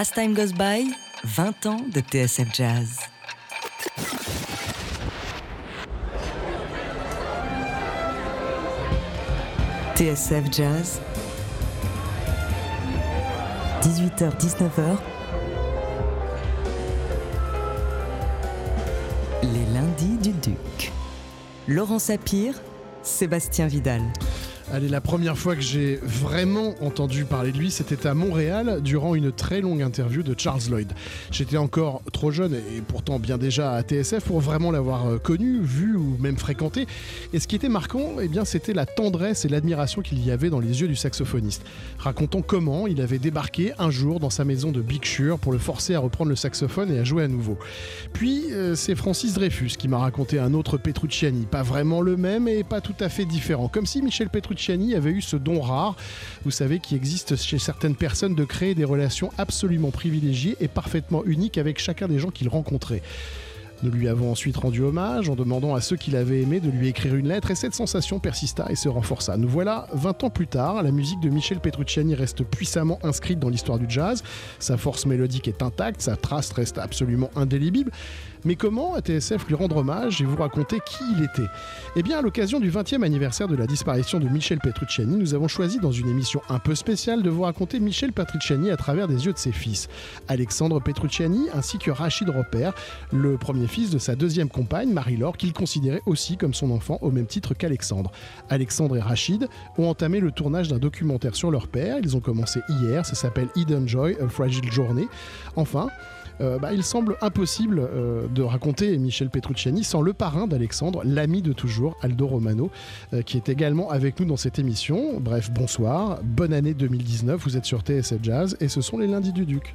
As Time Goes By, 20 ans de TSF Jazz. TSF Jazz, 18h-19h, les lundis du Duc. Laurent Sapir, Sébastien Vidal. Allez, la première fois que j'ai vraiment entendu parler de lui, c'était à Montréal durant une très longue interview de Charles Lloyd. J'étais encore trop jeune et pourtant bien déjà à TSF pour vraiment l'avoir euh, connu, vu ou même fréquenté. Et ce qui était marquant, eh bien, c'était la tendresse et l'admiration qu'il y avait dans les yeux du saxophoniste, racontant comment il avait débarqué un jour dans sa maison de Big pour le forcer à reprendre le saxophone et à jouer à nouveau. Puis euh, c'est Francis Dreyfus qui m'a raconté un autre Petrucciani, pas vraiment le même et pas tout à fait différent, comme si Michel Petrucciani avait eu ce don rare, vous savez, qui existe chez certaines personnes de créer des relations absolument privilégiées et parfaitement uniques avec chacun des gens qu'il rencontrait. Nous lui avons ensuite rendu hommage en demandant à ceux qui l'avaient aimé de lui écrire une lettre et cette sensation persista et se renforça. Nous voilà 20 ans plus tard, la musique de Michel Petrucciani reste puissamment inscrite dans l'histoire du jazz, sa force mélodique est intacte, sa trace reste absolument indélébile, mais comment ATSF lui rendre hommage et vous raconter qui il était? Eh bien, à l'occasion du 20e anniversaire de la disparition de Michel Petrucciani, nous avons choisi dans une émission un peu spéciale de vous raconter Michel Petrucciani à travers des yeux de ses fils, Alexandre Petrucciani ainsi que Rachid Roper, le premier fils de sa deuxième compagne, Marie-Laure, qu'il considérait aussi comme son enfant au même titre qu'Alexandre. Alexandre et Rachid ont entamé le tournage d'un documentaire sur leur père, ils ont commencé hier, ça s'appelle Hidden Joy, A Fragile Journey. Enfin, euh, bah, il semble impossible euh, de raconter Michel Petrucciani sans le parrain d'Alexandre, l'ami de toujours, Aldo Romano, euh, qui est également avec nous dans cette émission. Bref, bonsoir, bonne année 2019, vous êtes sur TSF Jazz et ce sont les lundis du Duc.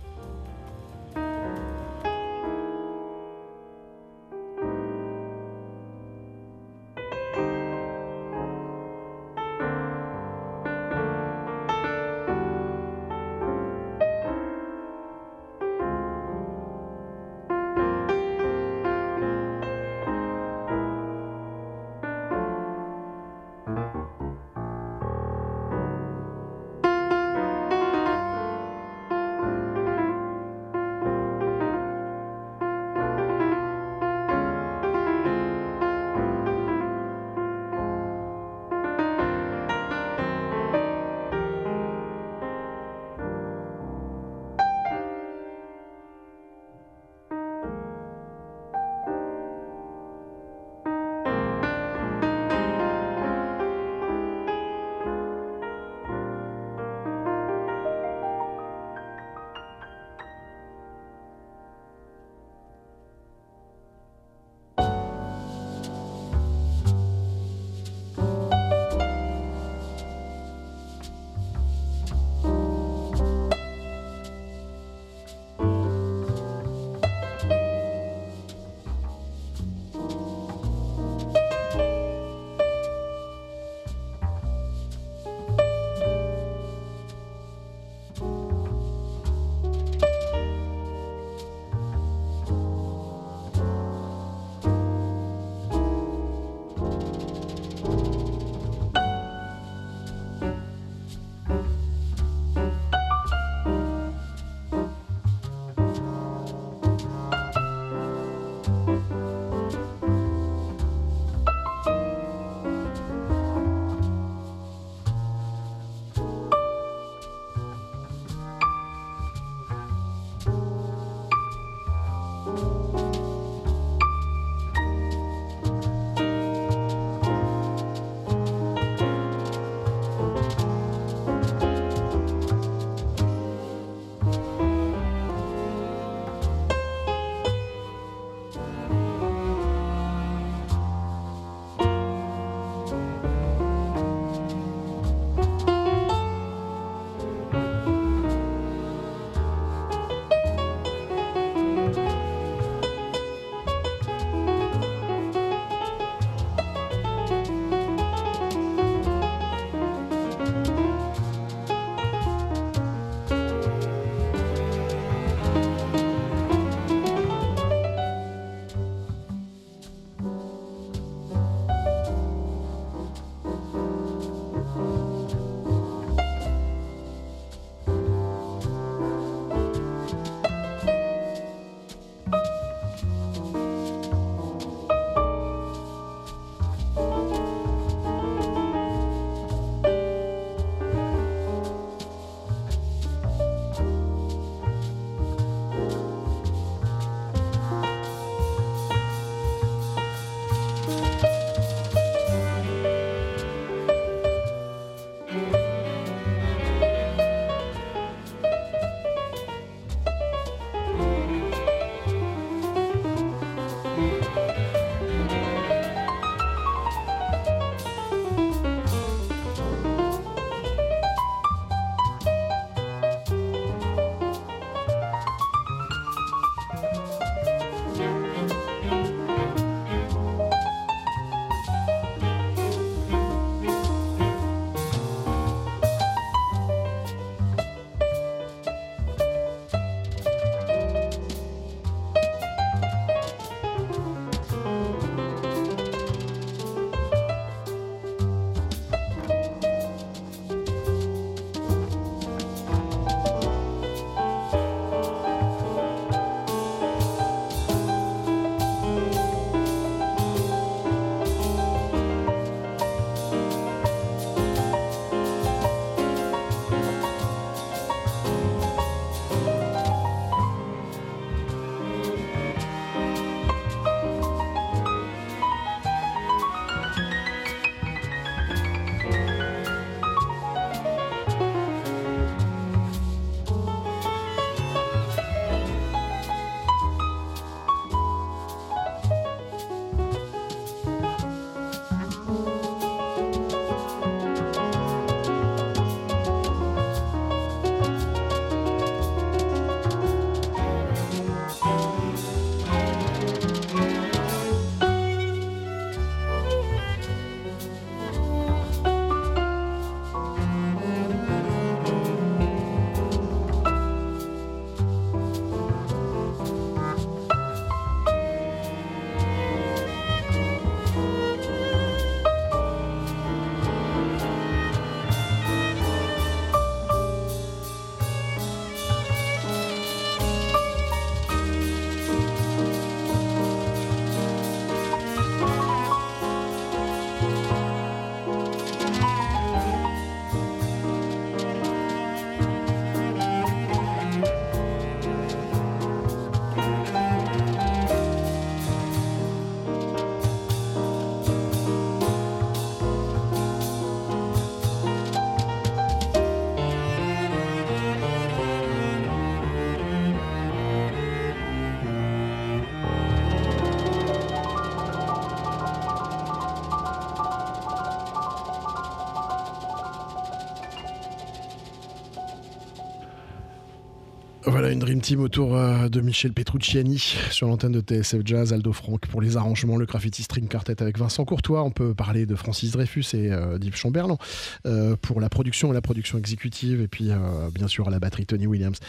Voilà une Dream Team autour euh, de Michel Petrucciani sur l'antenne de TSF Jazz, Aldo Franck pour les arrangements, le Graffiti String Quartet avec Vincent Courtois. On peut parler de Francis Dreyfus et euh, d'Yves Chamberlain euh, pour la production et la production exécutive, et puis bien sûr à la batterie Tony Williams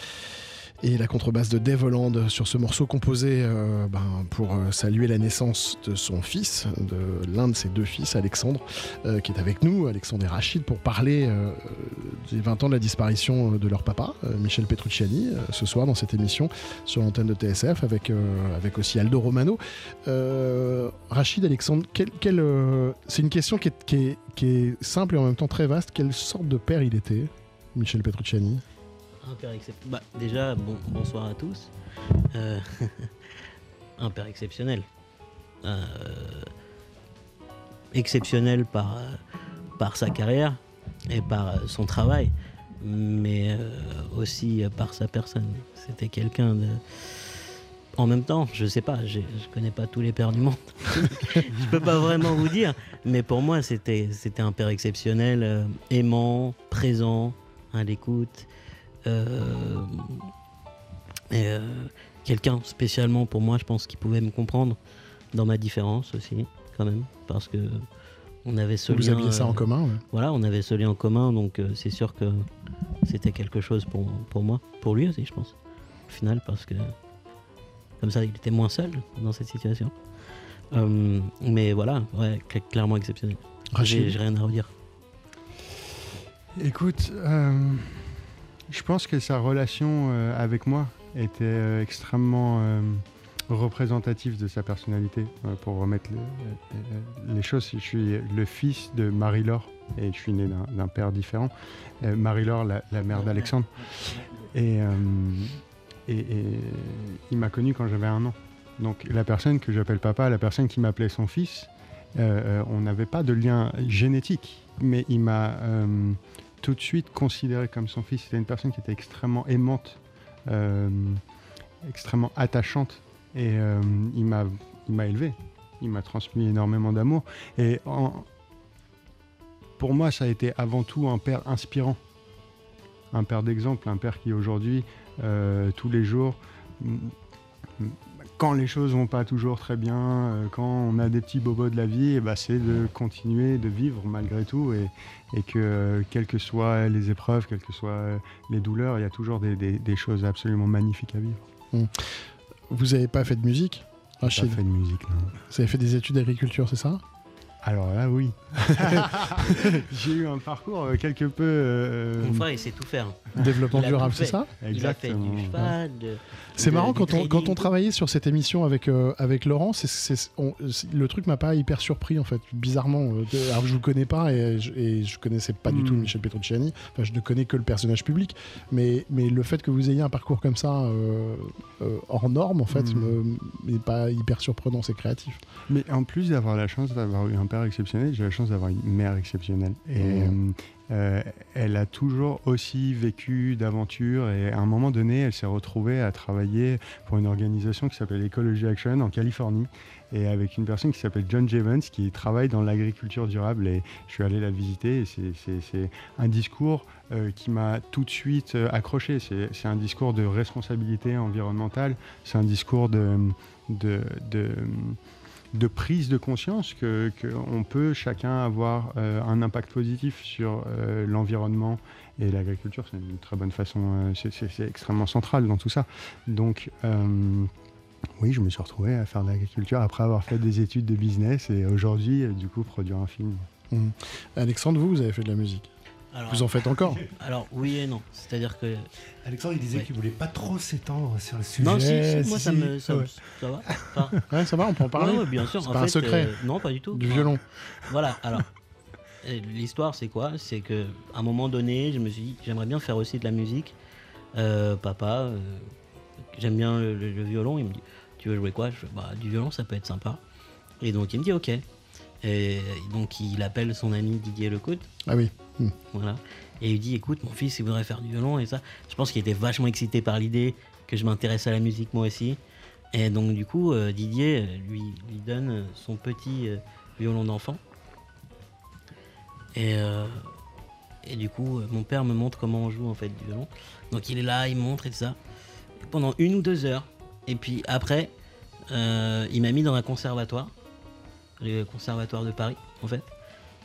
et la contrebasse de Dave Holland sur ce morceau composé euh, ben, pour euh, saluer la naissance de son fils, de l'un de ses deux fils, Alexandre, euh, qui est avec nous, Alexandre et Rachid, pour parler des 20 ans de la disparition de leur papa, Michel Petrucciani, ce soir dans cette émission sur l'antenne de TSF, avec, avec aussi Aldo Romano. Rachid, Alexandre, c'est une question qui est, qui, est, qui est simple et en même temps très vaste. Quelle sorte de père il était, Michel Petrucciani? Un père exceptionnel. Bah, déjà, bon, bonsoir à tous. Euh, un père exceptionnel. Euh, exceptionnel par, par sa carrière et par son travail, mais euh, aussi par sa personne. C'était quelqu'un de. En même temps, je sais pas, je connais pas tous les pères du monde. je peux pas vraiment vous dire, mais pour moi, c'était un père exceptionnel, aimant, présent, à l'écoute. Euh, et euh, quelqu'un spécialement pour moi, je pense, qui pouvait me comprendre dans ma différence aussi, quand même, parce que on avait ce Vous aviez ça en euh, commun Voilà, on avait ce lien en commun, donc c'est sûr que c'était quelque chose pour, pour moi, pour lui aussi, je pense, au final, parce que comme ça, il était moins seul dans cette situation. mais voilà, ouais, clairement exceptionnel. J'ai rien à redire. Écoute, je pense que sa relation euh, avec moi était euh, extrêmement euh, représentative de sa personnalité. pour remettre les choses, je suis le fils de Marie-Laure et je suis né d'un père différent. Marie-Laure, la, mère d'Alexandre. Et, et, il m'a connu quand j'avais un an. Donc la personne que j'appelle papa, la personne qui m'appelait son fils, on n'avait pas de lien génétique, mais il m'a tout de suite considéré comme son fils. C'était une personne qui était extrêmement aimante, euh, extrêmement attachante. Et euh, il m'a élevé. Il m'a transmis énormément d'amour. Et pour moi, ça a été avant tout un père inspirant. Un père d'exemple, un père qui aujourd'hui, euh, tous les jours, quand les choses vont pas toujours très bien, euh, quand on a des petits bobos de la vie, eh ben, c'est de continuer de vivre malgré tout et, que euh, quelles que soient les épreuves, quelles que soient euh, les douleurs, il y a toujours des, choses absolument magnifiques à vivre. Mmh. Vous n'avez pas fait de musique Pas fait de musique, non. Vous avez fait des études d'agriculture, c'est ça? Alors là, oui. J'ai eu un parcours euh, quelque peu. Euh, Mon frère, il sait tout faire. Développement durable, c'est ça? Exactement. Il a fait du C'est marrant quand on, quand on travaillait sur cette émission avec, euh, avec Laurent, le truc m'a pas hyper surpris en fait, bizarrement. alors que je vous connais pas et je, et je connaissais pas du tout hmm. Michel Petrucciani. Enfin, je ne connais que le personnage public, mais, mais le fait que vous ayez un parcours comme ça hors norme, en fait, hmm. n'est pas hyper surprenant. C'est créatif. Mais en plus d'avoir la chance d'avoir eu un père exceptionnel, j'ai la chance d'avoir une mère exceptionnelle. Et mmh. euh, elle a toujours aussi vécu d'aventures et à un moment donné, elle s'est retrouvée à travailler pour une organisation qui s'appelle Ecology Action en Californie et avec une personne qui s'appelle John Javens qui travaille dans l'agriculture durable et je suis allé la visiter et c'est un discours euh, qui m'a tout de suite euh, accroché. C'est un discours de responsabilité environnementale, c'est un discours de, prise de conscience que qu'on peut chacun avoir euh, un impact positif sur l'environnement et l'agriculture. C'est une très bonne façon, c'est extrêmement central dans tout ça. Donc oui, je me suis retrouvé à faire de l'agriculture après avoir fait des études de business et aujourd'hui, du coup, produire un film. Mmh. Alexandre, vous, vous avez fait de la musique? Vous en faites encore Alors oui et non. C'est-à-dire que. Alexandre, il disait qu'il voulait pas trop s'étendre sur le sujet. Non, si, moi ça me. Ça, va Ça va, on peut en parler bien sûr. C'est pas un secret. Euh, non, pas du tout. Du violon. Voilà, alors. L'histoire, c'est quoi? C'est qu'à un moment donné, je me suis dit, j'aimerais bien faire aussi de la musique. Euh, papa, euh, j'aime bien le, violon. Il me dit, tu veux jouer quoi? Je, bah, Du violon, ça peut être sympa. Et donc, il me dit, ok. Et donc, il appelle son ami Didier Lecoute. Ah oui. Hmm. Voilà. Et il dit écoute, mon fils, il voudrait faire du violon et ça. Je pense qu'il était vachement excité par l'idée que je m'intéresse à la musique moi aussi. Et donc, du coup, euh, Didier euh, lui, donne son petit euh, violon d'enfant. Et, du coup, euh, mon père me montre comment on joue en fait du violon. Donc il est là, il montre et tout ça. Pendant une ou deux heures. Et puis après, euh, il m'a mis dans un conservatoire. Le conservatoire de Paris, en fait.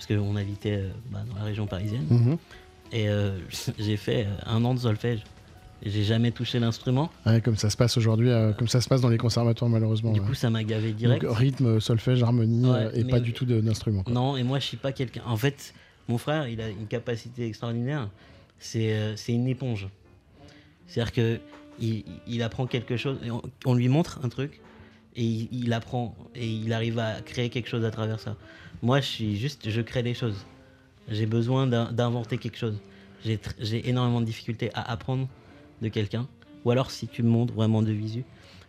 Parce qu'on habitait euh, bah, dans la région parisienne. Mhm. Et euh, j'ai fait euh, un an de solfège. J'ai jamais touché l'instrument. Ouais, comme ça se passe aujourd'hui, euh, comme ça se passe dans les conservatoires malheureusement. Du ouais. coup, ça m'a gavé direct. Donc, rythme, solfège, harmonie, Ouais, euh, et pas du tout d'instrument. Non, et moi, je suis pas quelqu'un. En fait, mon frère, il a une capacité extraordinaire. C'est euh, une éponge. C'est-à-dire que il, il apprend quelque chose, et on, on lui montre un truc, et il, il apprend, et il arrive à créer quelque chose à travers ça. Moi, je suis juste, je crée des choses. J'ai besoin d'in- d'inventer quelque chose. J'ai énormément de difficultés à apprendre de quelqu'un, ou alors si tu me montres vraiment de visu,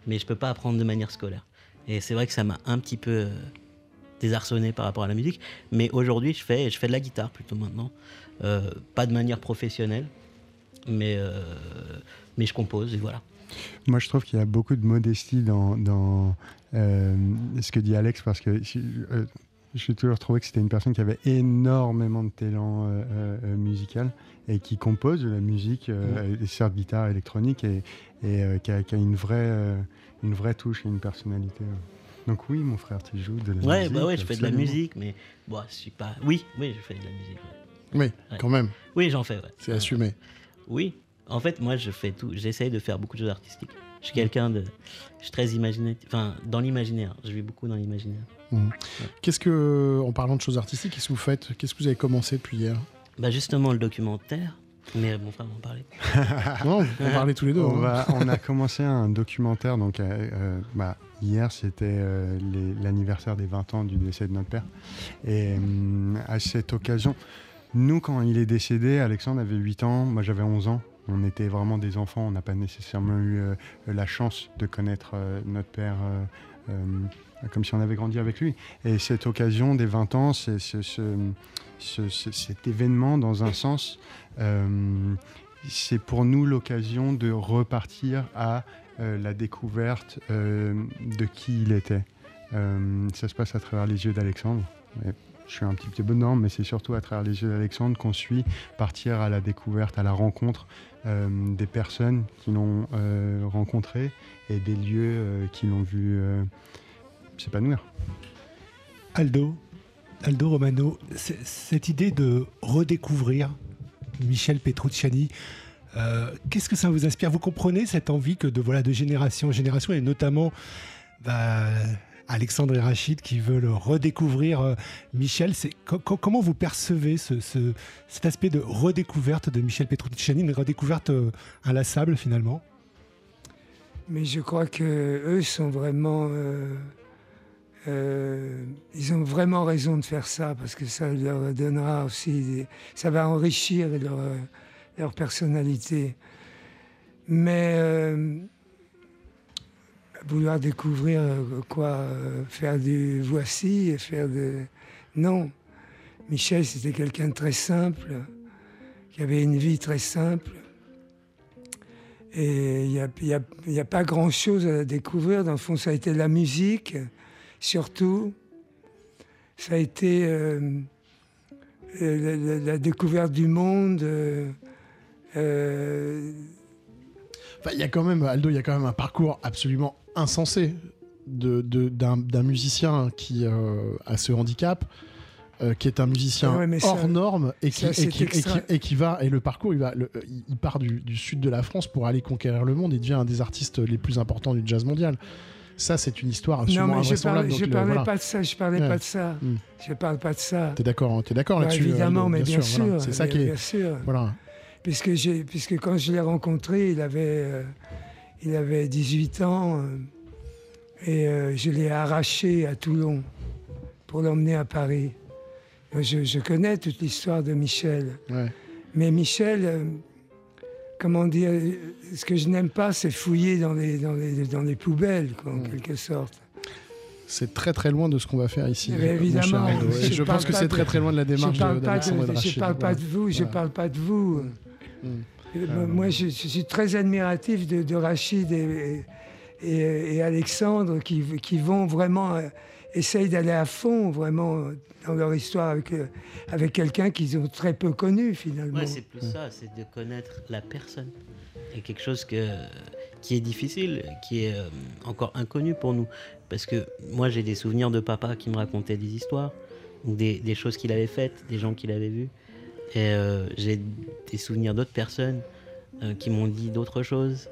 mais je peux pas apprendre de manière scolaire. Et c'est vrai que ça m'a un petit peu euh, désarçonné par rapport à la musique. Mais aujourd'hui, je fais, de la guitare plutôt maintenant. Euh, pas de manière professionnelle, mais, euh, mais je compose et voilà. Moi, je trouve qu'il y a beaucoup de modestie dans, ce que dit Alex, parce que je- euh, j'ai toujours trouvé que c'était une personne qui avait énormément de talent euh, euh, musical et qui compose de la musique, euh, et certes guitare électronique, et, et, euh, qui, a, qui a une vraie, euh, une vraie touche et une personnalité. ouais. Donc oui, mon frère, tu joues de la Ouais, musique. bah ouais, je fais de la musique, mais bon, je suis pas. Oui, oui, je fais de la musique. ouais. Oui, Ouais. quand même, Oui, j'en fais. Ouais. c'est assumé. Oui, en fait, moi, je fais tout. J'essaye de faire beaucoup de choses artistiques. Je suis quelqu'un de. Je suis très imaginatif. Enfin, dans l'imaginaire. Je vis beaucoup dans l'imaginaire. Qu'est-ce que, en parlant de choses artistiques, qu'est-ce que vous faites Qu'est-ce que vous avez commencé depuis hier? Bah, justement, le documentaire. Mais mon frère m'en parlait. Non, on parlait tous les deux. On, hein. va- on a commencé un documentaire, donc euh, euh, bah, hier c'était euh, l'anniversaire des 20 ans du décès de notre père. Et hum, à cette occasion, nous quand il est décédé, Alexandre avait 8 ans, moi j'avais 11 ans. On était vraiment des enfants, on n'a pas nécessairement eu euh, la chance de connaître euh, notre père euh, comme si on avait grandi avec lui. Et cette occasion des 20 ans, cet événement dans un sens, c'est pour nous l'occasion de repartir à la découverte de qui il était. Ça se passe à travers les yeux d'Alexandre. Je suis un petit peu dedans, mais c'est surtout à travers les yeux d'Alexandre qu'on suit partir à la découverte, à la rencontre des personnes qui l'ont euh, rencontré et des lieux euh, qui l'ont vu euh, s'épanouir. Aldo, Aldo Romano, cette idée de redécouvrir Michel Petrucciani, euh, qu'est-ce que ça vous inspire? Vous comprenez cette envie que de, voilà, de génération en génération, et notamment bah, Alexandre et Rachid qui veulent redécouvrir euh, Michel. C'est, co- co- comment vous percevez ce, ce- cet aspect de redécouverte de Michel Petrucciani, une redécouverte euh, inlassable finalement? Mais je crois que eux sont vraiment. euh, euh, ils ont vraiment raison de faire ça parce que ça leur donnera aussi. ça va enrichir leur, euh, personnalité. Mais euh, vouloir découvrir euh, quoi euh, Faire du voici et faire de. Non. Michel, c'était quelqu'un de très simple, qui avait une vie très simple. Et il n'y a, y a- y a pas grand-chose à découvrir. Dans le fond, ça a été la musique, surtout. Ça a été euh, la, découverte du monde. euh, il y a quand même, Aldo, il y a quand même un parcours absolument insensé de- de- d'un d'un musicien qui euh, a ce handicap, euh, qui est un musicien ouais, mais ça- hors norme et qui, et qui- et qui- extra- et qui va et le parcours, il va, le- il- part du, du sud de la France pour aller conquérir le monde et devient un des artistes les plus importants du jazz mondial. Ça, c'est une histoire non, absolument mais je parlais, je euh, parlais voilà. pas de ça. Je parlais Ouais. pas de ça. Hmm. Je parle pas de ça. T'es d'accord, hein, t'es d'accord Bah, là-dessus évidemment, mais bien, sûr. voilà. C'est ça qui est, Bien sûr. voilà. Puisque, j'ai, puisque quand je l'ai rencontré, il avait, euh, il avait 18 ans euh, et euh, je l'ai arraché à Toulon pour l'emmener à Paris. Moi, Je, je connais toute l'histoire de Michel. Ouais. Mais Michel, euh, comment dire, euh, ce que je n'aime pas, c'est fouiller dans les, dans les, dans les poubelles, quoi, en Mm. quelque sorte. C'est très très loin de ce qu'on va faire ici. Mais évidemment, je je parle pense que pas c'est très très loin de la démarche je parle de- pas de de, je Rachid. parle pas Voilà. de vous, je Voilà. parle pas de vous. Euh, moi- Moi, je, je suis très admiratif de, de Rachid et, et- et Alexandre qui, qui vont vraiment. euh, essayent d'aller à fond vraiment dans leur histoire avec, euh, avec quelqu'un qu'ils ont très peu connu finalement. Ouais, c'est plus ça, c'est de connaître la personne. Et quelque chose que, qui est difficile, qui est euh, encore inconnu pour nous. Parce que moi, j'ai des souvenirs de papa qui me racontait des histoires, ou des, des choses qu'il avait faites, des gens qu'il avait vus. Et euh, j'ai des souvenirs d'autres personnes euh, qui m'ont dit d'autres choses.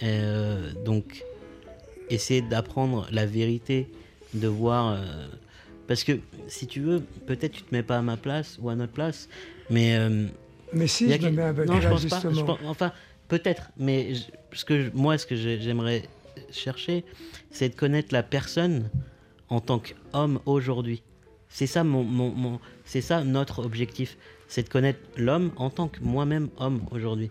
Et, euh, donc, essayer d'apprendre la vérité, de voir. parce que si tu veux, peut-être tu te mets pas à ma place ou à notre place, mais. Mais si, je me mets avec non, je pense pas. je pense- enfin, peut-être, mais je- ce que je- moi, ce que j'ai- j'aimerais chercher, c'est de connaître la personne en tant qu'homme aujourd'hui. C'est ça mon, mon, mon- c'est ça notre objectif, c'est de connaître l'homme en tant que moi-même homme aujourd'hui.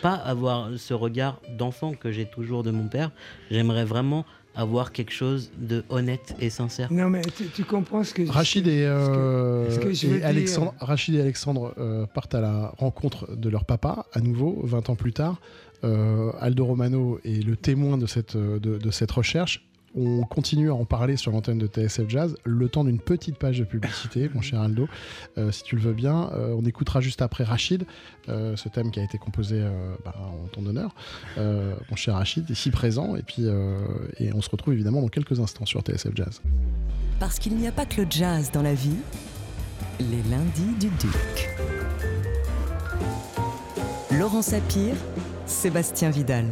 Pas avoir ce regard d'enfant que j'ai toujours de mon père. J'aimerais vraiment avoir quelque chose de honnête et sincère. Non, mais tu, tu comprends ce que je Rachid et, euh, ce que Alexandre, Rachid et Alexandre euh, partent à la rencontre de leur papa, à nouveau, 20 ans plus tard. Euh, Aldo Romano est le témoin de cette, euh, de, de cette recherche. On continue à en parler sur l'antenne de TSF Jazz, le temps d'une petite page de publicité, mon cher Aldo, euh, si tu le veux bien. Euh, on écoutera juste après Rachid, euh, ce thème qui a été composé euh, bah, en ton honneur, euh, mon cher Rachid, ici présent. Et puis, euh, et on se retrouve évidemment dans quelques instants sur TSF Jazz. Parce qu'il n'y a pas que le jazz dans la vie, les lundis du Duc. Laurent Sapir, Sébastien Vidal.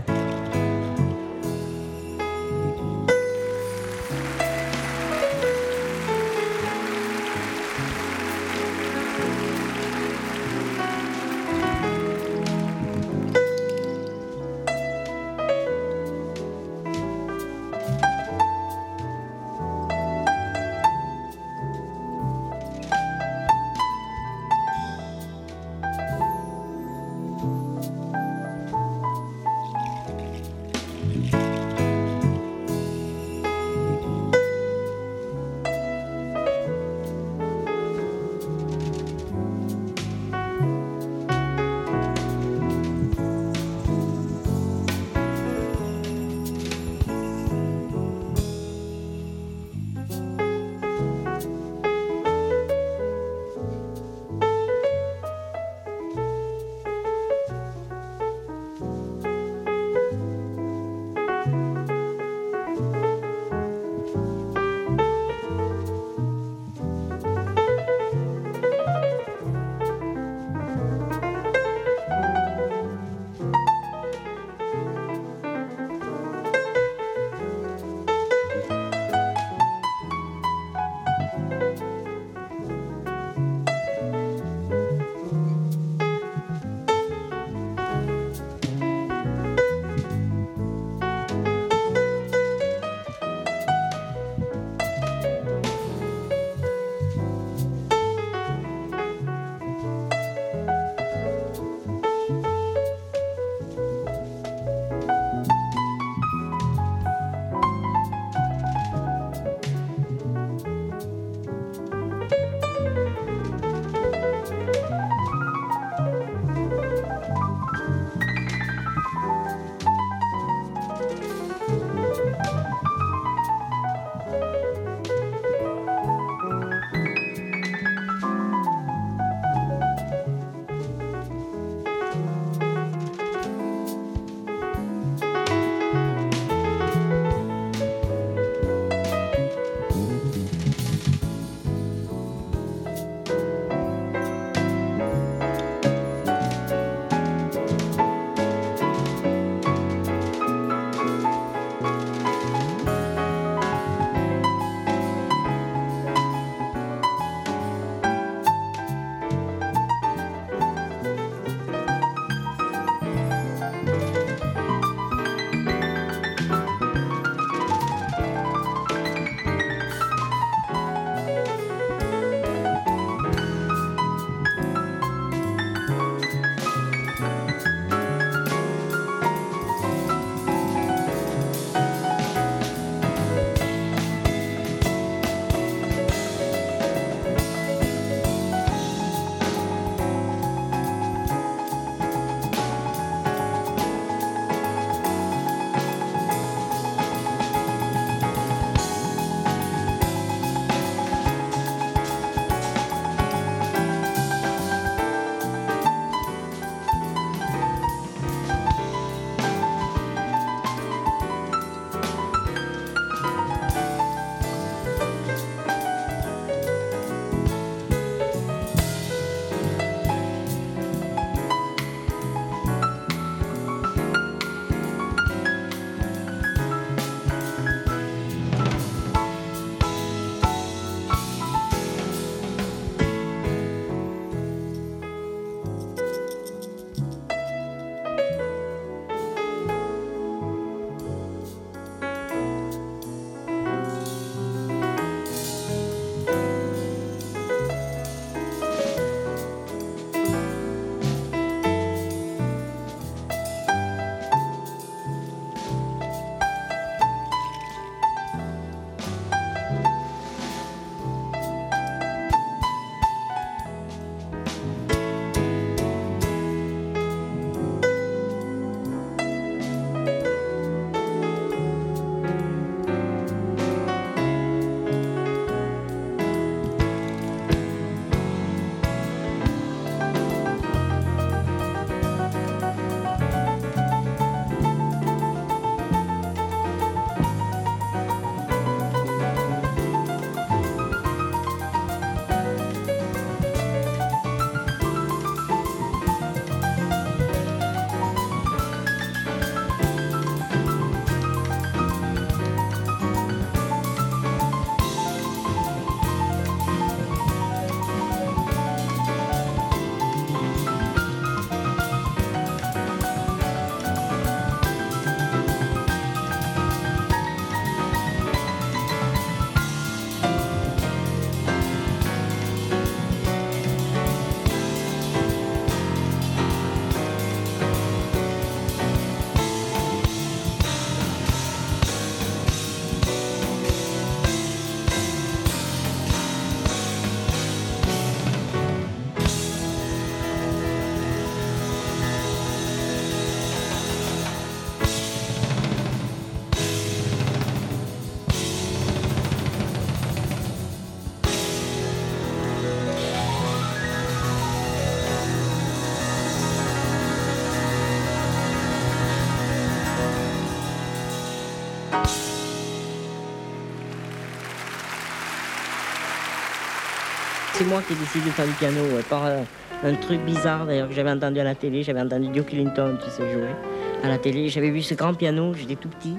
Moi qui ai décidé de faire du piano, par euh, un truc bizarre d'ailleurs que j'avais entendu à la télé. J'avais entendu Duke Ellington, tu sais, jouer à la télé. J'avais vu ce grand piano, j'étais tout petit.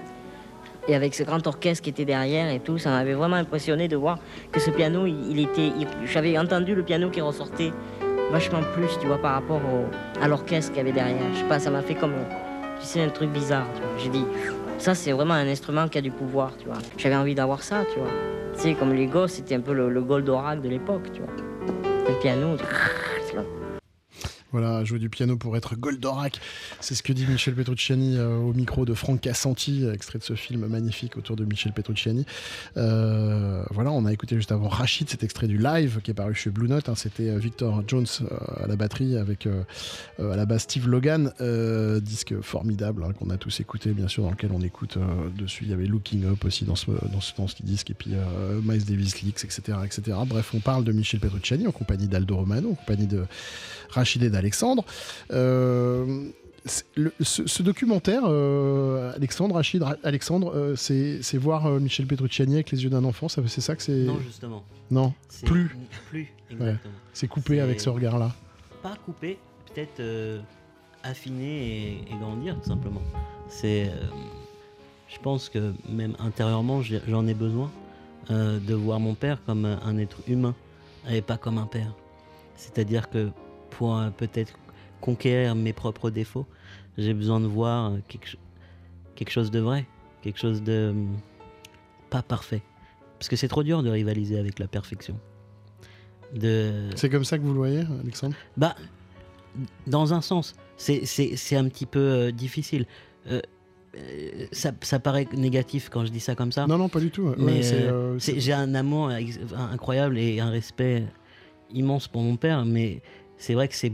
Et avec ce grand orchestre qui était derrière et tout, ça m'avait vraiment impressionné de voir que ce piano, il, était. J'avais entendu le piano qui ressortait vachement plus, tu vois, par rapport à l'orchestre qu'il y avait derrière. Je sais pas, ça m'a fait comme, tu sais, un truc bizarre. J'ai dit, ça c'est vraiment un instrument qui a du pouvoir, tu vois. J'avais envie d'avoir ça, tu vois. Tu sais, comme les gosses, c'était un peu le, le Goldorak de l'époque, tu vois. Le piano, voilà, jouer du piano pour être Goldorak. C'est ce que dit Michel Petrucciani euh, au micro de Franck Cassanti, extrait de ce film magnifique autour de Michel Petrucciani. Euh, voilà, on a écouté juste avant Rachid, cet extrait du live qui est paru chez Blue Note. Hein. C'était euh, Victor Jones à la batterie avec à la base Steve Logan, disque formidable hein, qu'on a tous écouté, bien sûr, dans lequel on écoute dessus. Il y avait Looking Up aussi dans ce, dans ce, dans disque, et puis Miles Davis Leaks, etc., etc. Bref, on parle de Michel Petrucciani en compagnie d'Aldo Romano, en compagnie de Rachid et d'Alexandre. Euh, ce, documentaire, euh, Alexandre, Rachid, Alexandre, euh, c'est voir Michel Petrucciani avec les yeux d'un enfant, c'est ça que c'est? Non, justement. Non, plus. Plus, exactement. C'est coupé avec ce regard-là. Pas coupé, peut-être affiner et, grandir, tout simplement. C'est. je pense que même intérieurement, j'en ai besoin de voir mon père comme un être humain et pas comme un père. C'est-à-dire que pour peut-être conquérir mes propres défauts, j'ai besoin de voir quelque, quelque, chose de vrai, quelque chose de pas parfait. Parce que c'est trop dur de rivaliser avec la perfection. De... C'est comme ça que vous le voyez, Alexandre? Bah, dans un sens, c'est un petit peu euh, difficile. Euh, euh, ça, ça, paraît négatif quand je dis ça comme ça. Non, non, pas du tout. Mais j'ai un amour incroyable et un respect immense pour mon père, mais c'est vrai que c'est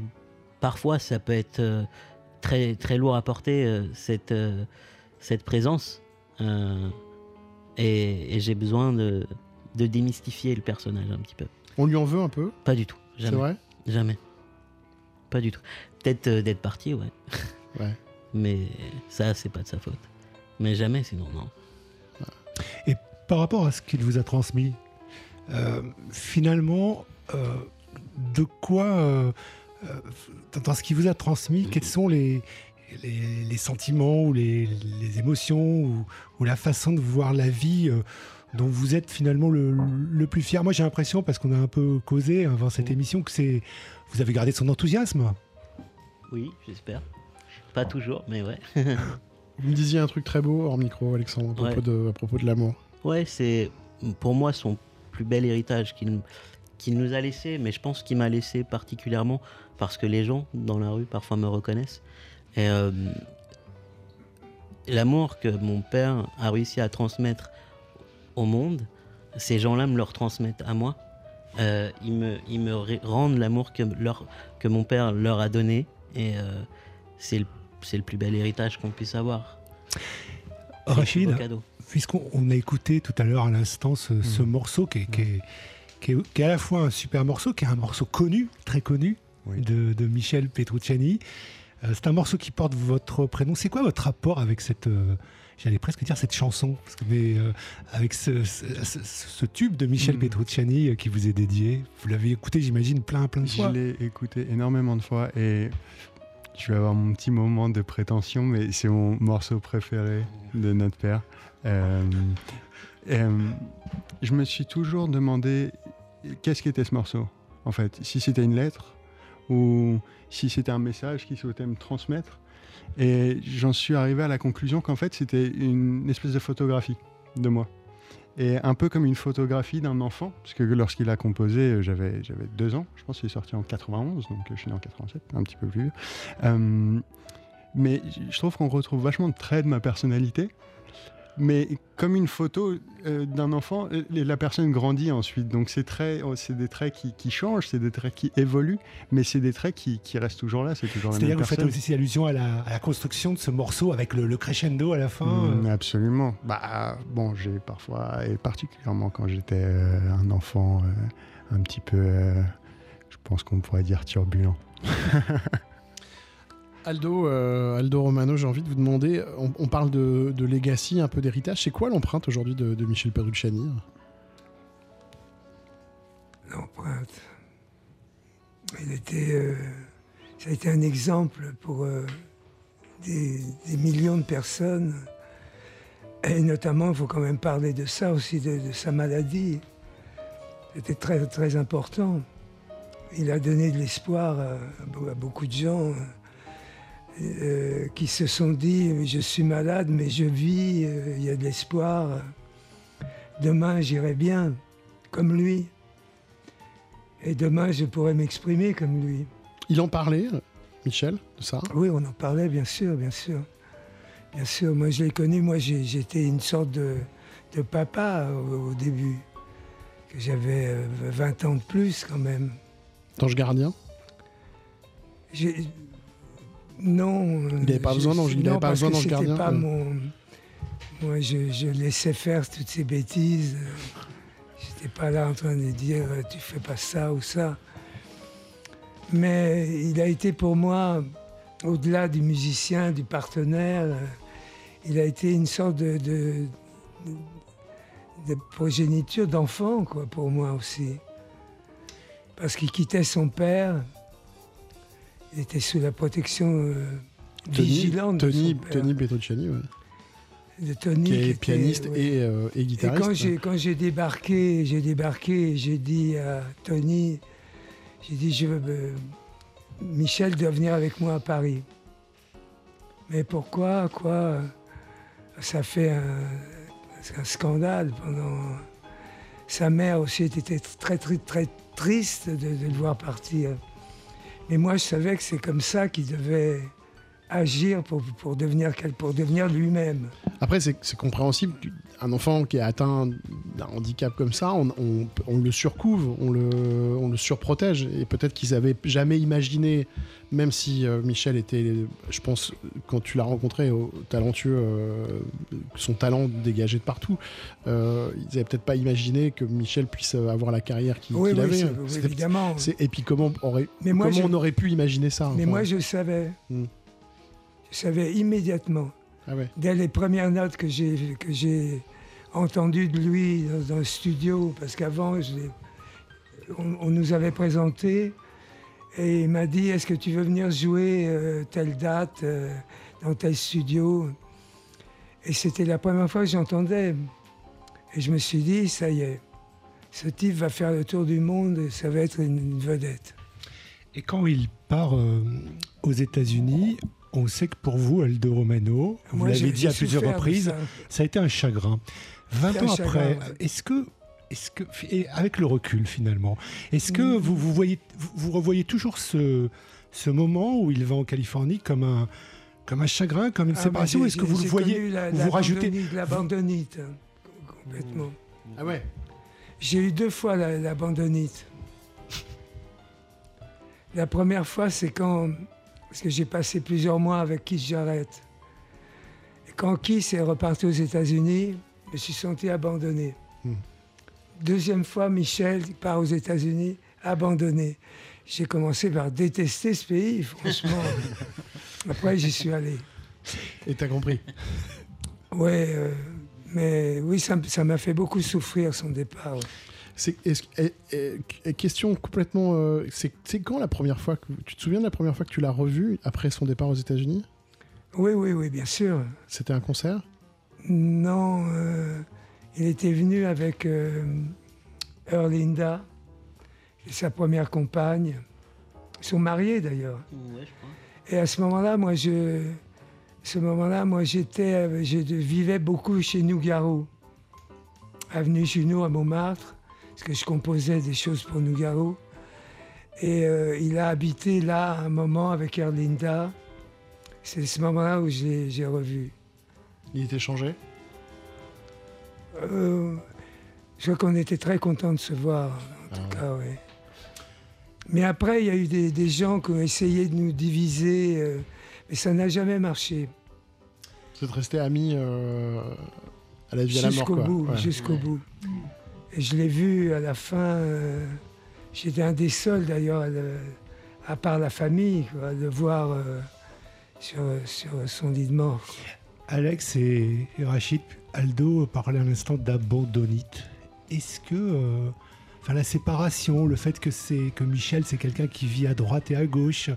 parfois ça peut être euh, très très lourd à porter euh, cette euh, cette présence et, j'ai besoin de, de démystifier le personnage un petit peu. On lui en veut un peu? Pas du tout. C'est vrai? Jamais. Pas du tout. Peut-être d'être parti, ouais. ouais. Mais ça, c'est pas de sa faute. Mais jamais, sinon, non. Et par rapport à ce qu'il vous a transmis, finalement, de quoi, euh, euh, dans ce qui vous a transmis, quels sont les, les, sentiments ou les, émotions ou, la façon de voir la vie euh, dont vous êtes finalement le, plus fier? Moi, j'ai l'impression, parce qu'on a un peu causé avant cette émission, que c'est vous avez gardé son enthousiasme. Oui, j'espère. Pas toujours, mais ouais. vous me disiez un truc très beau hors micro, Alexandre, à propos de, à propos de l'amour. Ouais, c'est pour moi son plus bel héritage qu'il qu'il nous a laissé, mais je pense qu'il m'a laissé particulièrement parce que les gens dans la rue parfois me reconnaissent. Et euh, l'amour que mon père a réussi à transmettre au monde, ces gens-là me le transmettent à moi. Euh, ils, me, ils me rendent l'amour que, que mon père leur a donné. Et euh, c'est le, le, plus bel héritage qu'on puisse avoir. Rachid, puisqu'on a écouté tout à l'heure à l'instant ce, mmh. morceau qui est qui est, à la fois un super morceau, qui est un morceau connu, très connu, de, Michel Petrucciani. Euh, c'est un morceau qui porte votre prénom. C'est quoi votre rapport avec cette, euh, j'allais presque dire cette chanson, parce que, mais euh, avec ce, tube de Michel mm. Petrucciani qui vous est dédié? Vous l'avez écouté, j'imagine, plein, plein de fois. Je l'ai écouté énormément de fois et je vais avoir mon petit moment de prétention, mais c'est mon morceau préféré de notre père. je me suis toujours demandé qu'est-ce qu'était ce morceau, en fait? Si c'était une lettre ou si c'était un message qu'il souhaitait me transmettre? Et j'en suis arrivé à la conclusion qu'en fait, c'était une espèce de photographie de moi. Et un peu comme une photographie d'un enfant, parce que lorsqu'il a composé, euh, j'avais, j'avais deux ans, je pense qu'il est sorti en 91, donc je suis né en 87, un petit peu plus vieux. Euh, mais je trouve qu'on retrouve vachement de traits de ma personnalité, mais comme une photo euh, d'un enfant, euh, la personne grandit ensuite. Donc c'est c'est des traits qui, changent, c'est des traits qui évoluent, mais c'est des traits qui, restent toujours là. C'est toujours C'est-à-dire que vous faites aussi allusion à la, construction de ce morceau avec le, crescendo à la fin. Mm, euh. absolument. Bah bon, j'ai parfois, et particulièrement quand j'étais un enfant un petit peu, je pense qu'on pourrait dire turbulent. Aldo, euh, Aldo Romano, j'ai envie de vous demander, on, parle de, legacy, un peu d'héritage. C'est quoi l'empreinte aujourd'hui de, Michel Petrucciani L'empreinte Elle était, euh, ça a été un exemple pour euh, des, millions de personnes. Et notamment, il faut quand même parler de ça aussi, de, de sa maladie. C'était très, très important. Il a donné de l'espoir à beaucoup de gens euh, qui se sont dit Je suis malade, mais je vis, euh, il y a de l'espoir. Demain, j'irai bien, comme lui. Et demain, je pourrais m'exprimer comme lui. Il en parlait, Michel, de ça? Oui, on en parlait, bien sûr, bien sûr. Bien sûr, moi je l'ai connu, moi j'étais une sorte de, de papa au, au début. Que J'avais euh, 20 ans de plus quand même. D'ange gardien? Non. Il n'avait pas je- besoin d'ange- il n'avait pas parce besoin que d'ange c'était gardien, pas ouais. mon. Moi, je, je laissais faire toutes ces bêtises. J'étais pas là en train de dire euh, tu fais pas ça ou ça. Mais il a été pour moi, au-delà du musicien, du partenaire, euh, il a été une sorte de, de, de progéniture d'enfant, quoi, pour moi aussi. Parce qu'il quittait son père, il était sous la protection euh, vigilante de Tony, père, Tony Petrucciani, ouais, de Tony, qui est qui était- pianiste ouais. et, euh, et Et guitariste. quand j'ai quand j'ai débarqué, j'ai débarqué, et j'ai dit à Tony, j'ai dit je veux euh, Michel doit venir avec moi à Paris. Mais pourquoi quoi? Ça fait un, un scandale pendant. Sa mère aussi était très très très triste de, de le voir partir. Mais moi je savais que c'est comme ça qu'il devait agir pour, pour devenir pour devenir lui-même. Après, c'est compréhensible qu'un enfant qui est atteint d'un handicap comme ça, on, on- on le surcouvre, on le, on le surprotège. Et peut-être qu'ils n'avaient jamais imaginé, même si euh, Michel était, je pense, quand tu l'as rencontré, talentueux, euh, son talent dégagé de partout, euh, ils n'avaient peut-être pas imaginé que Michel puisse avoir la carrière qu'il Oui, qu'il oui, avait. oui, évidemment. Et puis comment, aurait, Mais moi, comment je- on aurait pu imaginer ça Mais enfin, moi, je savais. Hmm. Je savais immédiatement. ah ouais. Dès les premières notes que j'ai que j'ai entendues de lui dans, dans le studio, parce qu'avant, on, on nous avait présenté et il m'a dit Est-ce que tu veux venir jouer euh, telle date euh, dans tel studio? Et c'était la première fois que j'entendais. Et je me suis dit Ça y est, ce type va faire le tour du monde et ça va être une- une vedette. Et quand il part euh, aux États-Unis, on sait que pour vous, Aldo Romano, vous l'avez dit à plusieurs reprises, ça. ça a été un chagrin. 20 C'est un ans après, ouais. est-ce que, est-ce que, et avec le recul finalement, est-ce que Mm. vous, vous, voyez, vous, vous revoyez toujours ce, ce moment où il va en Californie comme un, comme un chagrin, comme une Ah, séparation bah, Est-ce que vous le voyez la- vous la rajoutez- bandonite- L'abandonnite, hein, complètement. Ah ouais. J'ai eu deux fois la- l'abandonnite. La première fois, c'est quand. Parce que j'ai passé plusieurs mois avec Keith Jarrett. Et quand Keith est reparti aux États-Unis, je me suis senti abandonné. Hmm. Deuxième fois, Michel part aux États-Unis, abandonné. J'ai commencé par détester ce pays, franchement. Après, j'y suis allé. Et t'as compris? Ouais, euh, mais oui, ça m'a fait beaucoup souffrir son départ. C'est est-ce- question complètement. euh, c'est c'est quand la première fois que tu te souviens de la première fois que tu l'as revu après son départ aux États-Unis? Oui, oui, oui, bien sûr. C'était un concert? Non, euh, il était venu avec euh, Erlinda, sa première compagne. Ils sont mariés d'ailleurs. Ouais, je crois. Et à ce moment-là, moi, je, ce moment-là, moi, j'étais, euh, je vivais beaucoup chez Nougaro, avenue Junot à Montmartre, parce que je composais des choses pour Nougaro. Et euh, il a habité là un moment avec Erlinda. C'est ce moment-là où j'ai revu. Il était changé Euh, je crois qu'on était très contents de se voir, en tout Ah ouais. cas, oui. Mais après, il y a eu des, des gens qui ont essayé de nous diviser, euh, mais ça n'a jamais marché. Vous êtes resté amis euh, à la vie à la mort Jusqu'au bout, Ouais. jusqu'au bout. Je l'ai vu à la fin. euh, J'étais un des seuls d'ailleurs, à, part la famille, quoi, à le voir euh, sur, sur son lit de mort. Alex et, et Rachid, Aldo parlait un instant d'abandonnite. Est-ce que, euh, enfin, la séparation, le fait que, c'est, que Michel, c'est quelqu'un qui vit à droite et à gauche,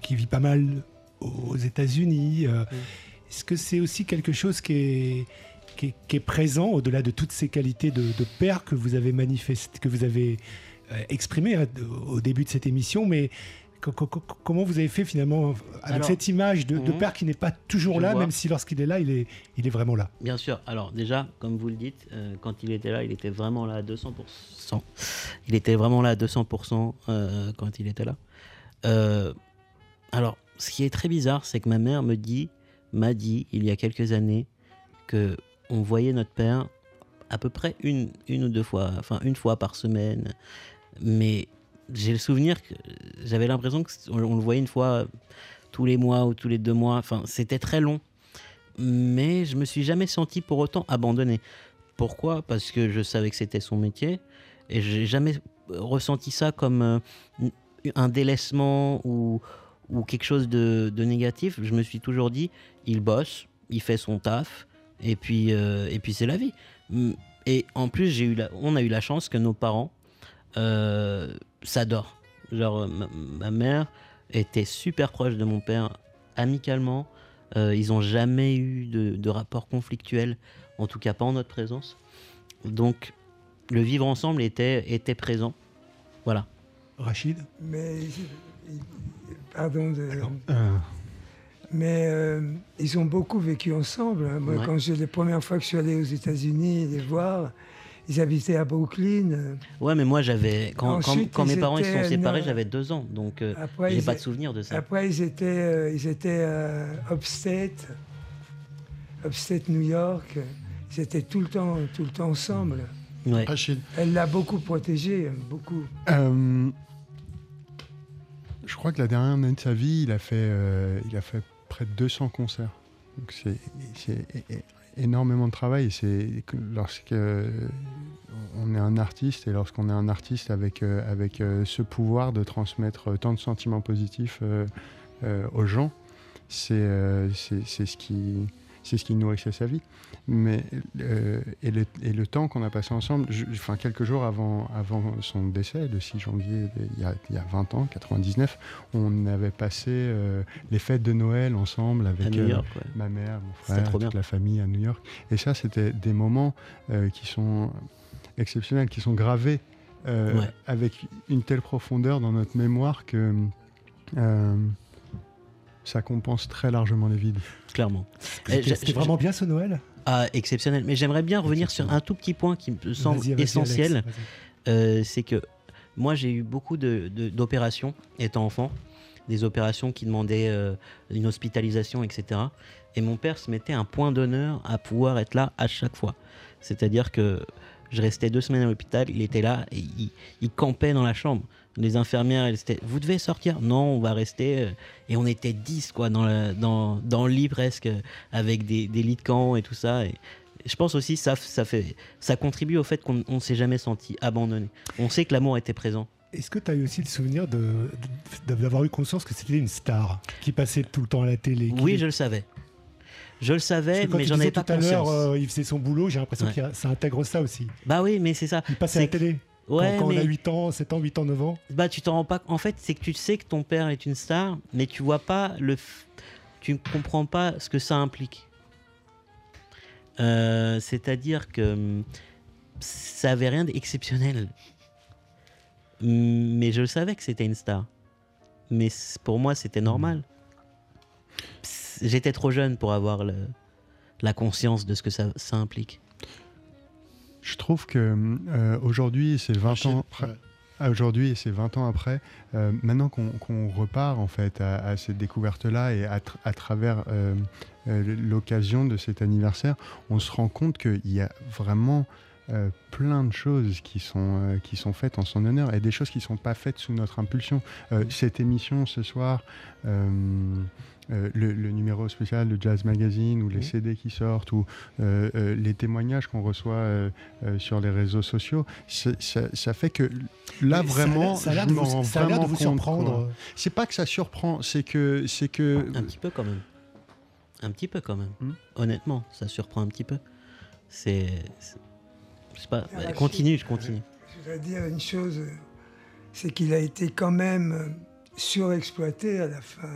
qui vit pas mal aux États-Unis. Est-ce que c'est aussi quelque chose qui est, qui est, qui est présent au-delà de toutes ces qualités de, de père que vous avez manifesté, que vous avez euh, exprimé de- au début de cette émission, mais co- co- co- comment vous avez fait finalement avec Alors, cette image de, de mhm. père qui n'est pas toujours là, vois. même si lorsqu'il est là, il est, il est vraiment là? Bien sûr. Alors déjà, comme vous le dites, euh, quand il était là, il était vraiment là à 200%. Il était vraiment là à 200% euh, quand il était là. Euh, alors, ce qui est très bizarre, c'est que ma mère me dit, m'a dit il y a quelques années que on voyait notre père à peu près une, une ou deux fois, enfin une fois par semaine. Mais j'ai le souvenir que j'avais l'impression qu'on on le voyait une fois tous les mois ou tous les deux mois. Enfin, c'était très long mais je me suis jamais senti pour autant abandonné. Pourquoi? Parce que je savais que c'était son métier et j'ai jamais ressenti ça comme euh, un délaissement ou, ou quelque chose de, de négatif. Je me suis toujours dit, il bosse, il fait son taf et puis, euh, et puis c'est la vie. Mm, Et en plus, j'ai eu la- on a eu la chance que nos parents euh, s'adorent. Genre, euh, ma, ma mère était super proche de mon père amicalement. Euh, ils n'ont jamais eu de, de rapport conflictuel, en tout cas pas en notre présence. Donc, le vivre ensemble était, était présent. Voilà. Rachid? Mais, pardon, de- Euh, mais euh, ils ont beaucoup vécu ensemble. hein. Moi, Ouais. quand j'ai les premières fois que je suis allé aux États-Unis les voir, ils habitaient à Brooklyn. Ouais, mais moi, j'avais. Quand, quand- Ensuite, quand mes parents ils se sont séparés, j'avais deux ans. Donc, euh, j'ai pas de souvenir de ça. après, ils étaient, euh, ils étaient euh, upstate, upstate New York. Ils étaient tout le temps, tout le temps ensemble. Ouais. Rachid. Elle l'a beaucoup protégé, beaucoup. Euh, je crois que la dernière année de sa vie, il a fait, euh, il a fait près de 200 concerts. Donc c'est énormément de travail. C'est que lorsque euh, est un artiste et lorsqu'on est un artiste avec, euh, avec euh, ce pouvoir de transmettre tant de sentiments positifs aux gens, c'est ce qui c'est ce qui nourrissait sa vie. Mais euh, et, le, et le temps qu'on a passé ensemble, je- enfin quelques jours avant, avant son décès, le 6 janvier, il y a, il y a 20 ans, 99, on avait passé euh, les fêtes de Noël ensemble avec euh, York, ouais. ma mère, mon frère, toute bien. la famille à New York. Et ça, c'était des moments qui sont exceptionnels, qui sont gravés euh, Ouais. avec une telle profondeur dans notre mémoire que euh, ça compense très largement les vides. Clairement. C'était Eh, vraiment bien ce Noël? Ah, exceptionnel. Mais j'aimerais bien revenir sur un tout petit point qui me semble essentiel. Euh, c'est que moi j'ai eu beaucoup de- de- d'opérations étant enfant, des opérations qui demandaient euh, une hospitalisation, etc. Et mon père se mettait un point d'honneur à pouvoir être là à chaque fois. C'est-à-dire que je restais deux semaines à l'hôpital, il était là et il, il campait dans la chambre. Les infirmières, elles étaient, vous devez sortir. Non, on va rester. euh, Et on était 10 quoi, dans, le, dans, dans le lit presque, euh, avec des, des lits de camp et tout ça. Et je pense aussi ça, ça, fait, ça contribue au fait qu'on ne s'est jamais senti abandonné. On sait que l'amour était présent. Est-ce que tu as eu aussi le souvenir de- de- d'avoir eu conscience que c'était une star qui passait tout le temps à la télé qui- Oui, je le savais. Je le savais, mais j'en avais pas tout à l'heure, conscience. euh, il faisait son boulot, j'ai l'impression Ouais. que ça intègre ça aussi. Bah oui, mais c'est ça. Il passait à la télé Ouais, quand, quand mais on a 8 ans, 7 ans, 8 ans, 9 ans. bah tu t'en rends pas. En fait, c'est que tu sais que ton père est une star, mais tu vois pas le. f- Tu ne comprends pas ce que ça implique. Euh, C'est-à-dire que hum, ça avait rien d'exceptionnel. Hum, Mais je le savais que c'était une star. Mais pour moi, c'était normal. Pss, J'étais trop jeune pour avoir le- la conscience de ce que ça, ça implique. Je trouve que euh, aujourd'hui, c'est 20 Rachid, ans après. ouais. Aujourd'hui, et c'est 20 ans après, euh, maintenant qu'on qu'on repart en fait à, à cette découverte-là et à, tra- à travers euh, euh, l'occasion de cet anniversaire, on se rend compte qu'il y a vraiment euh, plein de choses qui sont, euh, qui sont faites en son honneur et des choses qui ne sont pas faites sous notre impulsion. Euh, cette émission ce soir, euh, le, le numéro spécial de Jazz Magazine ou les CD qui sortent ou euh, euh, les témoignages qu'on reçoit euh, euh, sur les réseaux sociaux, ça, ça fait que là Mais vraiment, ça a de vous, rends ça a l'air de vous surprendre. quoi. C'est pas que ça surprend, c'est que c'est que Un petit peu quand même. Un petit peu quand même. Hmm. Honnêtement, ça surprend un petit peu. C'est. c'est- Je sais pas. Ah, continue, je continue. Je voudrais dire une chose, c'est qu'il a été quand même surexploité à la fin.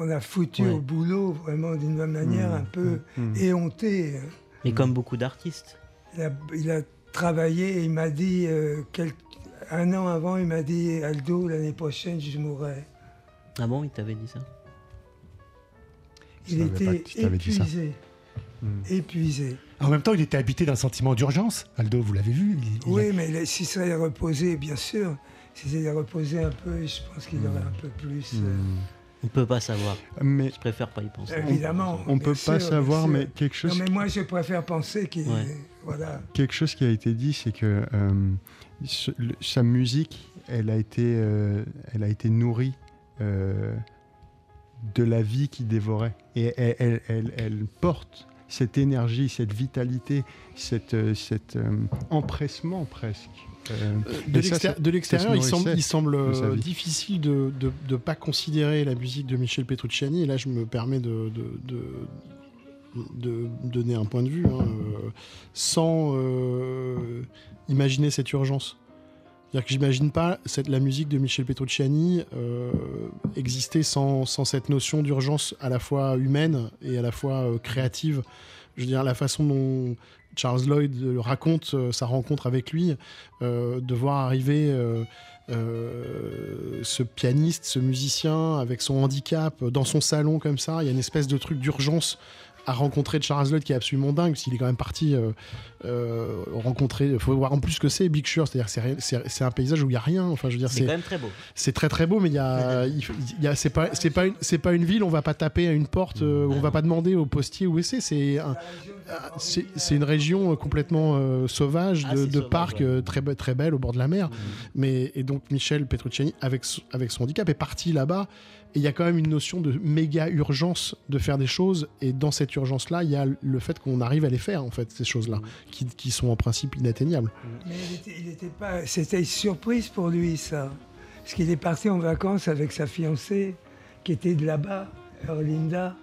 On l'a foutu Ouais. au boulot vraiment d'une manière Mmh, un peu mmh, mmh. éhontée. Mais comme beaucoup d'artistes. Il a, il a travaillé et il m'a dit, euh, quel- un an avant, il m'a dit Aldo, l'année prochaine, je mourrai. Ah bon, il t'avait dit ça? Il était épuisé. Mm. Épuisé. En même temps, il était habité d'un sentiment d'urgence. Aldo, vous l'avez vu. il- il a- Oui, mais il- s'il serait reposé, bien sûr, s'il s'était reposé un peu, je pense qu'il aurait un peu plus. euh. On peut pas savoir. Mais Je préfère pas y penser. Évidemment. on peut sûr, pas savoir, mais quelque chose, Non, mais moi, je préfère penser qu'il. Ouais. Voilà. quelque chose qui a été dit, c'est que euh, ce- le- sa musique, elle a été, euh, elle a été nourrie euh, de la vie qui dévorait. Et elle, elle- elle- elle porte cette énergie, cette vitalité, cette, euh, cet euh, empressement presque. Euh, De l'extérieur, il se semble, il difficile de ne pas considérer la musique de Michel Petrucciani. Et là, je me permets de, de, de- de donner un point de vue, hein, sans euh, imaginer cette urgence. C'est-à-dire que j'imagine pas cette, la musique de Michel Petrucciani euh, exister sans, cette notion d'urgence à la fois humaine et à la fois euh, créative. Je veux dire, la façon dont Charles Lloyd raconte euh, sa rencontre avec lui, de voir arriver ce pianiste, ce musicien avec son handicap dans son salon comme ça, il y a une espèce de truc d'urgence à rencontrer Charles Lloyd qui est absolument dingue, qu'il est quand même parti euh, rencontrer. Il faut voir en plus ce que c'est Big Sur, c'est-à-dire que c'est un paysage où il y a rien. Enfin, je veux dire, C'est quand même très beau. c'est très très beau, mais il y a, il, il y a c'est pas, c'est pas une, c'est pas une ville. On va pas taper à une porte, euh, on va pas demander au postier où c'est. C'est un- ah, c'est une région euh, complètement euh, sauvage de, sauvage, parcs ouais. très très belles au bord de la mer. Mais et donc Michel Petrucciani avec son- avec son handicap est parti là-bas. Et il y a quand même une notion de méga urgence de faire des choses. Et dans cette urgence-là, il y a le fait qu'on arrive à les faire en fait ces choses-là, qui, qui sont en principe inatteignables. Mais il était, il était pas. C'était une surprise pour lui, ça. Parce qu'il est parti en vacances avec sa fiancée, qui était de là-bas, Erlinda.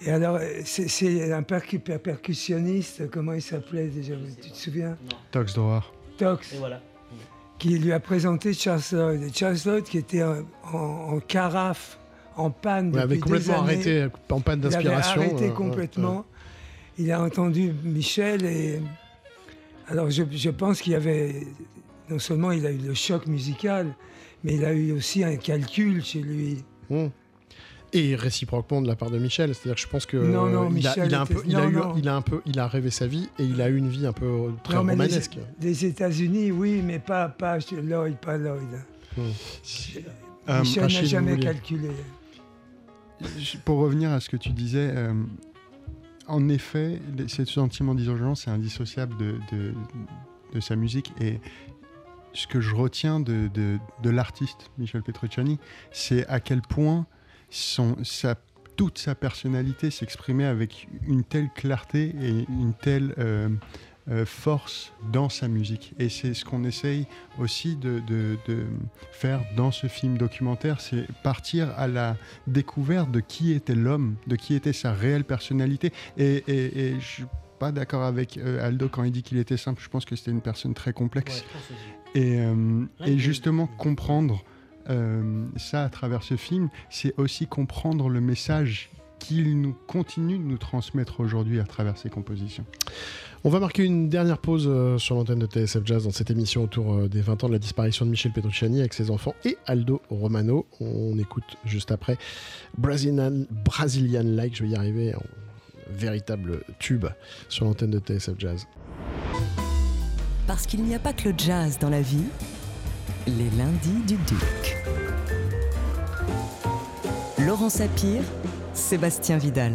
Et alors, euh, c'est- c'est un percu- per- percussionniste, comment il s'appelait déjà Tu te souviens? Tox Droit. Tox, Et voilà. qui lui a présenté Charles Lloyd. Et Charles Lloyd, qui était en, en- en carafe, en panne Il avait depuis des complètement années. arrêté en panne Il avait d'inspiration. arrêté euh, complètement. Il a entendu Michel et alors je, je pense qu'il y avait non seulement il a eu le choc musical, mais il a eu aussi un calcul chez lui. Mm. Et réciproquement de la part de Michel, c'est-à-dire que je pense que Non, non, il, a, Michel il a un était- peu, il a non, eu, non. il a un peu, il a rêvé sa vie et il a eu une vie un peu très les- romanesque. Des États-Unis, oui, mais pas pas Lloyd, pas Lloyd. Euh, Michel n'a jamais calculé. Pour revenir à ce que tu disais, euh, en effet, ce sentiment d'urgence est indissociable de, sa musique. Et ce que je retiens de, l'artiste Michel Petrucciani, c'est à quel point toute sa personnalité s'exprimait avec une telle clarté et une telle euh, euh, force dans sa musique. Et c'est ce qu'on essaye aussi de, de- de faire dans ce film documentaire, c'est partir à la découverte de qui était l'homme, de qui était sa réelle personnalité. Et, et, et je suis pas d'accord avec euh, Aldo quand il dit qu'il était simple. Je pense que c'était une personne très complexe. Et, euh, et justement, comprendre ça à travers ce film, c'est aussi comprendre le message qu'il nous continue de nous transmettre aujourd'hui à travers ses compositions. On va marquer une dernière pause euh, sur l'antenne de TSF Jazz dans cette émission autour euh, des 20 ans de la disparition de Michel Petrucciani avec ses enfants et Aldo Romano. On écoute juste après Brazilian, Brazilian Like, je vais y arriver, en véritable tube sur l'antenne de TSF Jazz. Parce qu'il n'y a pas que le jazz dans la vie, les lundis du Duc. Laurent Sapir, Sébastien Vidal.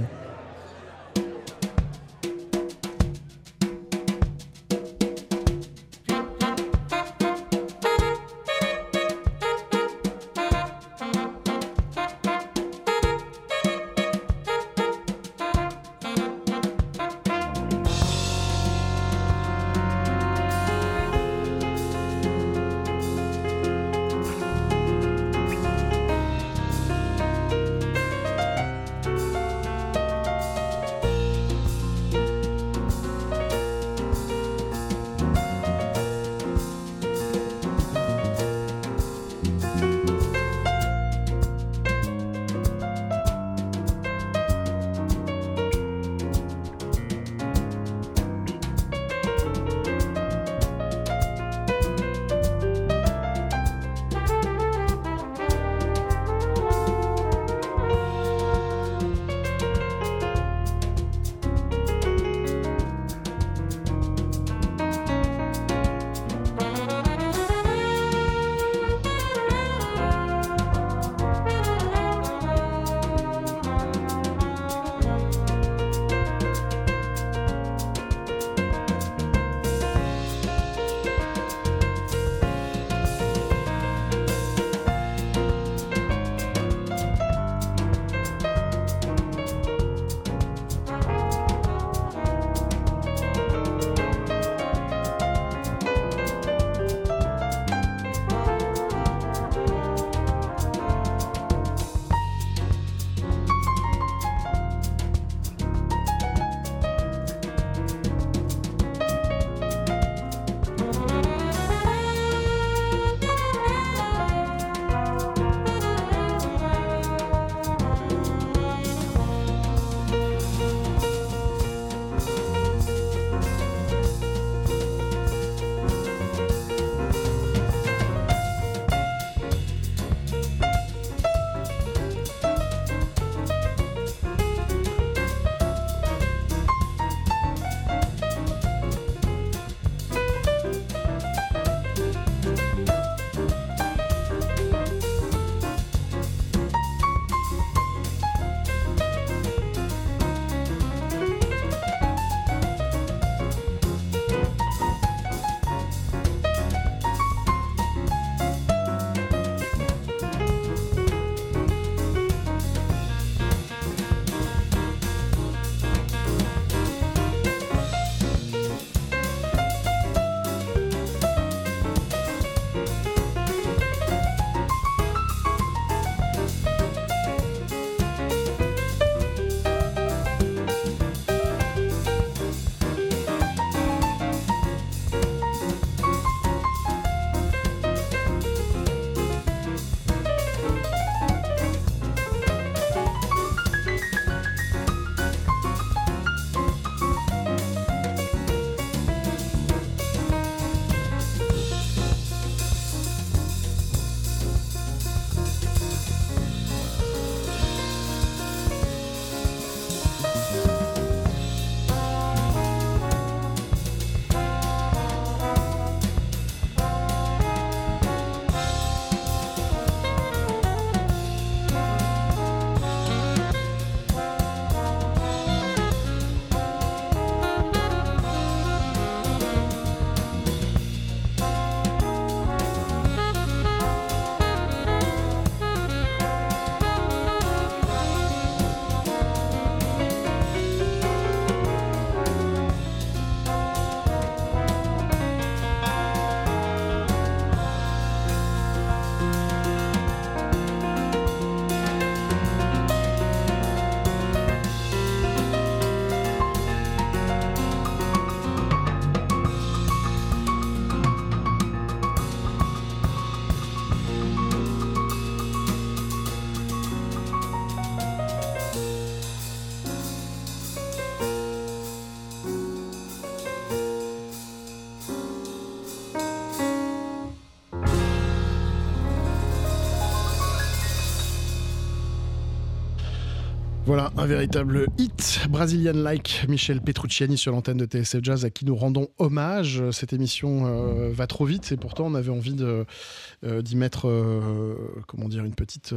Voilà, un véritable hit Brazilian like Michel Petrucciani sur l'antenne de TSF Jazz à qui nous rendons hommage. Cette émission euh, va trop vite et pourtant on avait envie euh, d'y mettre euh, comment dire une petite,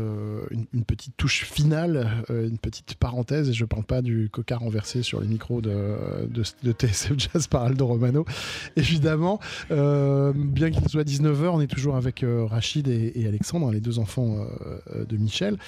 touche finale, une petite parenthèse et je parle pas du coca renversé sur les micros de, de, TSF Jazz par Aldo Romano. Évidemment, bien qu'il soit 19h, on est toujours avec Rachid et, et, Alexandre, les deux enfants de Michel,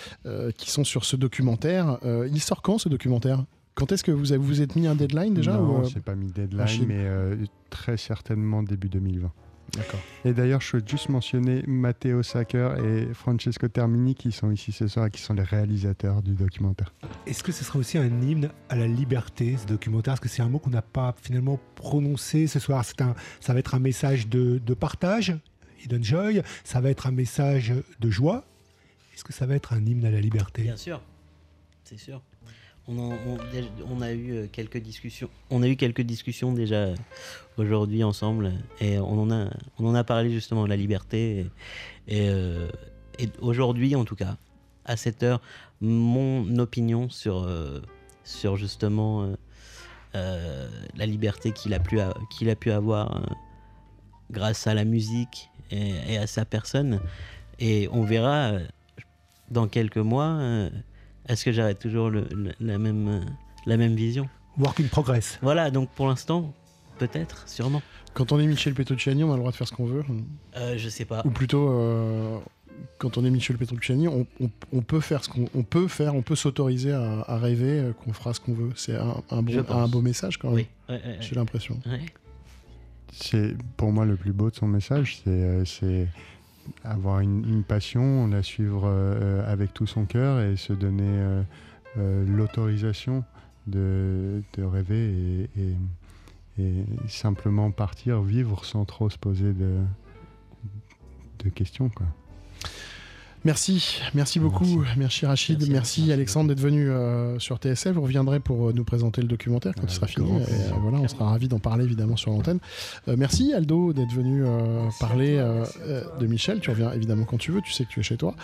qui sont sur ce documentaire. Euh, il sort quand ce documentaire? Quand est-ce que vous avez, vous êtes mis un deadline déjà Non, ou, euh... pas mis deadline, mais euh, très certainement début 2020. D'accord. Et d'ailleurs, je veux juste mentionner Matteo Sacker et Francesco Termini qui sont ici ce soir et qui sont les réalisateurs du documentaire. Est-ce que ce sera aussi un hymne à la liberté, ce documentaire? Parce que c'est un mot qu'on n'a pas finalement prononcé ce soir? Un, ça va être un message de, de partage, Hidden Joy, ça va être un message de joie. Est-ce que ça va être un hymne à la liberté? Bien sûr c'est sûr. On, a eu quelques discussions. On a eu quelques discussions déjà aujourd'hui ensemble et on en a, on en a parlé justement de la liberté. Euh, et aujourd'hui, en tout cas, à cette heure, mon opinion sur, euh, sur justement euh, euh, la liberté qu'il a, pu qu'il a pu avoir grâce à la musique et, à sa personne. Et on verra dans quelques mois est-ce que j'arrête toujours le, le, la, même, la même vision? Work in progress. Voilà, donc pour l'instant, peut-être, sûrement. Quand on est Michel Petrucciani, on a le droit de faire ce qu'on veut euh, Je sais pas. Ou plutôt, euh, quand on est Michel Petrucciani, on, on, on peut faire ce qu'on peut faire, on peut s'autoriser à, à, rêver euh, qu'on fera ce qu'on veut. C'est un, un, bon, un, beau message quand même. Oui, ouais, ouais, j'ai l'impression. C'est pour moi le plus beau de son message, c'est avoir une, passion, la suivre euh, avec tout son cœur et se donner euh, euh, l'autorisation de, rêver et, simplement partir, vivre sans trop se poser de, questions. Merci, merci beaucoup, merci, merci Rachid, merci, merci Alexandre d'être venu euh, sur TSF. Vous reviendrez pour euh, nous présenter le documentaire quand il sera fini. Et, euh, voilà, on sera ravis d'en parler évidemment sur l'antenne. Euh, merci Aldo d'être venu euh, parler de Michel. Tu reviens évidemment quand tu veux. Tu sais que tu es chez toi.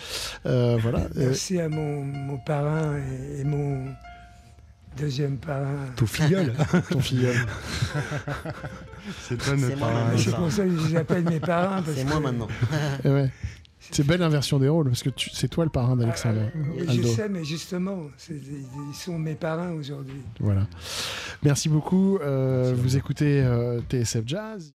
voilà. Merci à mon, mon parrain et, et mon deuxième parrain. Ton filleul. Ton filleul. C'est toi notre parrain. C'est pour ça que je les appelle mes parrains. C'est moi maintenant. ouais. C'est belle inversion des rôles parce que c'est toi le parrain d'Alexandre. Ah, je sais, mais justement, ils sont mes parrains aujourd'hui. Voilà. Merci beaucoup. Euh, Merci vous écoutez euh, TSF Jazz.